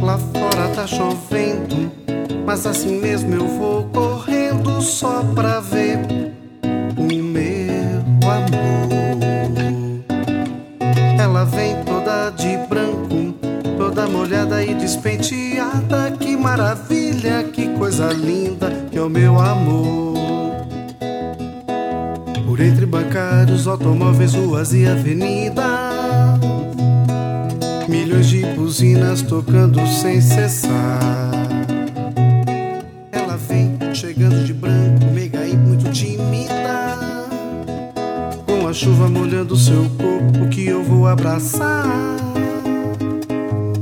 Lá fora tá chovendo, mas assim mesmo eu vou correndo só pra ver o meu amor. Ela vem toda de branco, toda molhada e despenteada. Que maravilha, que coisa linda que é o meu amor. Por entre bancários, automóveis, ruas e avenidas Milhões de buzinas tocando sem cessar. Ela vem chegando de branco, meiga e muito tímida. Com a chuva molhando seu corpo que eu vou abraçar.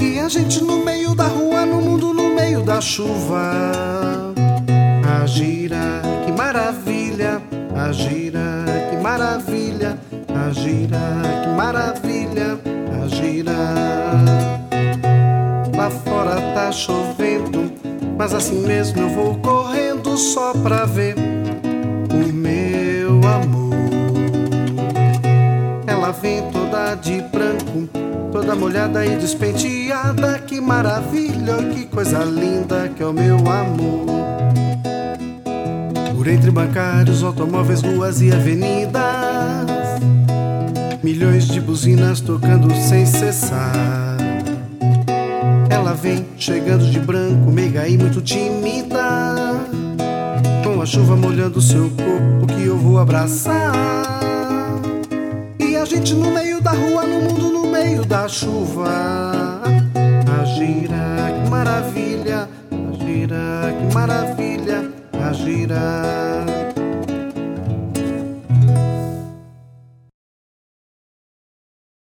E a gente no meio da rua, no mundo no meio da chuva. A gira, que maravilha. A gira, que maravilha. A gira, que maravilha. A gira. Lá fora chovendo, mas assim mesmo eu vou correndo só pra ver o meu amor. Ela vem toda de branco, toda molhada e despenteada. Que maravilha, que coisa linda que é o meu amor. Por entre bancários, automóveis, ruas e avenidas, milhões de buzinas tocando sem cessar. Ela vem chegando de branco, meiga e muito tímida. Com a chuva molhando seu corpo que eu vou abraçar. E a gente no meio da rua, no mundo no meio da chuva. A gira, que maravilha. A gira, que maravilha. A gira.